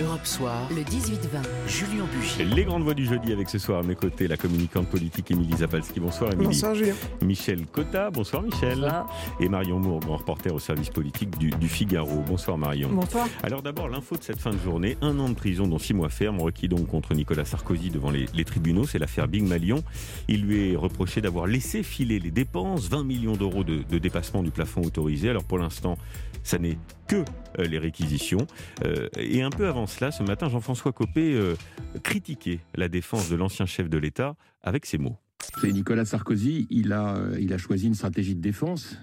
Europe Soir, le 18-20, Julien Bugier. Les grandes voix du jeudi avec ce soir à mes côtés la communicante politique Émilie Zapalski. Bonsoir Émilie. Bonsoir Julien. Michel Cotta. Bonsoir Michel. Et Marion Moore, grand reporter au service politique du, Figaro. Bonsoir Marion. Bonsoir. Alors d'abord l'info de cette fin de journée. Un an de prison dont six mois ferme requis donc contre Nicolas Sarkozy devant les, tribunaux. C'est l'affaire Big Malion. Il lui est reproché d'avoir laissé filer les dépenses. 20 millions d'euros de, de dépassement du plafond autorisé. Alors pour l'instant, ça n'est que euh, les réquisitions. Euh, et un peu avant cela, ce matin, Jean-François Copé euh, critiquait la défense de l'ancien chef de l'État avec ces mots. C'est Nicolas Sarkozy, il a, il a choisi une stratégie de défense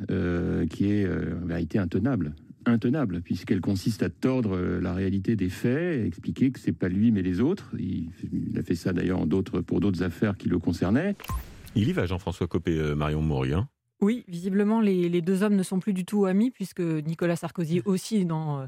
qui est en vérité intenable intenable, puisqu'elle consiste à tordre la réalité des faits, expliquer que c'est pas lui mais les autres. Il, a fait ça d'ailleurs pour d'autres affaires qui le concernaient. Il y va, Jean-François Copé, Marion Maurien. Oui, visiblement, les, deux hommes ne sont plus du tout amis, puisque Nicolas Sarkozy aussi, dans, euh,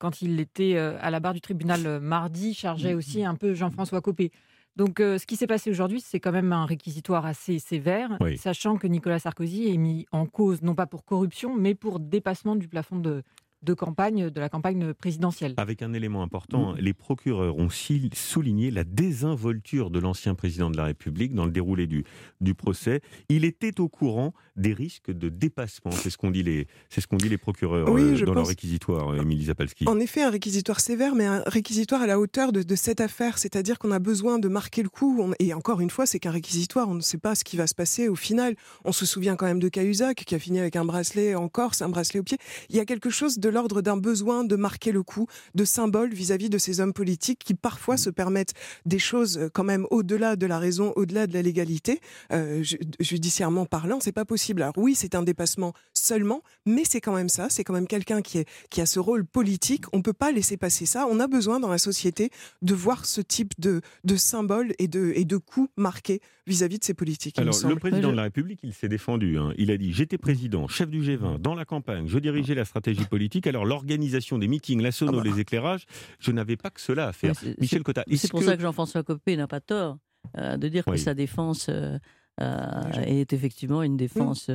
quand il était euh, à la barre du tribunal euh, mardi, chargeait aussi un peu Jean-François Copé. Donc, ce qui s'est passé aujourd'hui, c'est quand même un réquisitoire assez sévère, sachant que Nicolas Sarkozy est mis en cause, non pas pour corruption, mais pour dépassement du plafond de, de campagne, de la campagne présidentielle. Avec un élément important, mm. les procureurs ont souligné la désinvolture de l'ancien président de la République dans le déroulé du, du procès. Il était au courant des risques de dépassement. C'est ce qu'ont dit les, c'est ce qu'ont dit les procureurs euh, dans leur réquisitoire, euh, Émilie Zapalski. En effet, un réquisitoire sévère, mais un réquisitoire à la hauteur de, cette affaire. C'est-à-dire qu'on a besoin de marquer le coup. et encore une fois, c'est qu'un réquisitoire. On ne sait pas ce qui va se passer au final. On se souvient quand même de Cahuzac, qui a fini avec un bracelet en Corse, un bracelet au pied. Il y a quelque chose de l'ordre d'un besoin de marquer le coup, de symbole vis-à-vis de ces hommes politiques qui parfois se permettent des choses euh, quand même au-delà de la raison, au-delà de la légalité, euh, judiciairement parlant, c'est pas possible. Alors oui, c'est un dépassement seulement, mais c'est quand même ça, c'est quand même quelqu'un qui, qui a ce rôle politique. On peut pas laisser passer ça. On a besoin dans la société de voir ce type de, de symbole et de, et de coups marqués vis-à-vis de ces politiques. Alors, le président de la République, il s'est défendu. Hein. Il a dit J'étais président, chef du G20, dans la campagne, je dirigeais la stratégie politique. Alors, l'organisation des meetings, la sono, ah bah. les éclairages, je n'avais pas que cela à faire. Michel Cotta. C'est pour ça que Jean-François Copé n'a pas tort euh, de dire que sa défense euh, euh, est effectivement une défense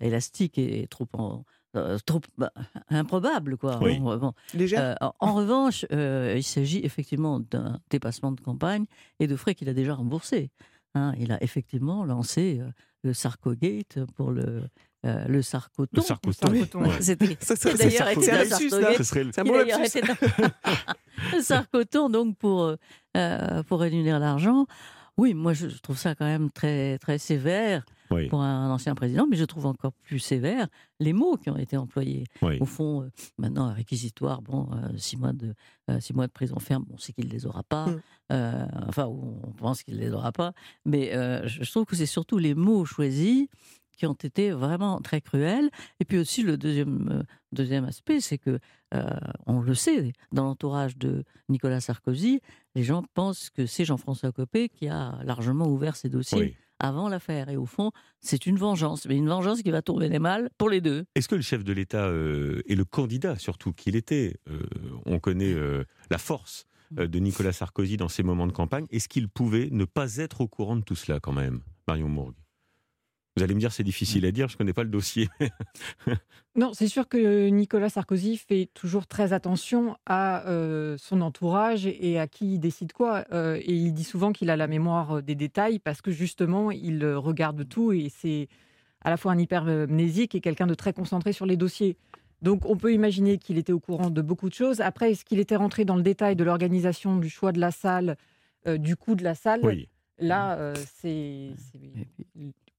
élastique et trop trop bah, improbable quoi. en revanche, il s'agit effectivement d'un dépassement de campagne et de frais qu'il a déjà remboursés. Hein. il a effectivement lancé le Sarkogate pour le euh, le sarcoton. Le sarcoton. C'était d'ailleurs le sarcoton donc pour euh, euh, pour réunir l'argent. Oui, moi je trouve ça quand même très très sévère pour un ancien président, mais je trouve encore plus sévère les mots qui ont été employés. Au fond, maintenant un réquisitoire, bon, six mois de six mois de prison ferme, on sait qu'il les aura pas. Mm. enfin, on pense qu'il les aura pas, mais je trouve que c'est surtout les mots choisis qui ont été vraiment très cruels. Et puis aussi le deuxième, euh, deuxième aspect, c'est que, euh, on le sait, dans l'entourage de Nicolas Sarkozy, les gens pensent que c'est Jean-François Copé qui a largement ouvert ses dossiers. Avant l'affaire. Et au fond, c'est une vengeance, mais une vengeance qui va tourner les mal pour les deux. Est-ce que le chef de l'État euh, et le candidat, surtout qu'il était, on connaît la force de Nicolas Sarkozy dans ses moments de campagne, est-ce qu'il pouvait ne pas être au courant de tout cela quand même, Marion Mourgue vous allez me dire c'est difficile à dire, je ne connais pas le dossier. non, c'est sûr que Nicolas Sarkozy fait toujours très attention à euh, son entourage et à qui il décide quoi. Euh, et il dit souvent qu'il a la mémoire des détails parce que justement, il regarde tout et c'est à la fois un hypermnésique et quelqu'un de très concentré sur les dossiers. Donc on peut imaginer qu'il était au courant de beaucoup de choses. Après, est-ce qu'il était rentré dans le détail de l'organisation, du choix de la salle, euh, du coût de la salle? Là, c'est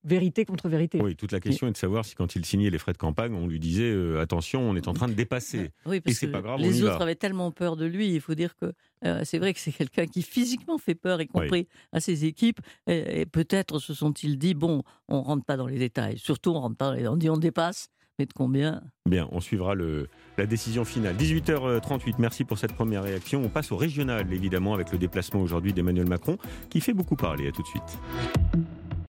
vérité contre vérité. Oui, toute la question est de savoir si quand il signait les frais de campagne, on lui disait euh, attention, on est en train de dépasser. Oui, parce Et que pas grave, les autres avaient tellement peur de lui. Il faut dire que euh, c'est vrai que c'est quelqu'un qui physiquement fait peur, y compris à ses équipes. Et, peut-être se sont-ils dit bon, on rentre pas dans les détails. Surtout, on rentre pas. On dit on dépasse. Mais de combien? Bien, on suivra le, la décision finale. 18h38, merci pour cette première réaction. On passe au régional, évidemment, avec le déplacement aujourd'hui d'Emmanuel Macron, qui fait beaucoup parler. À tout de suite.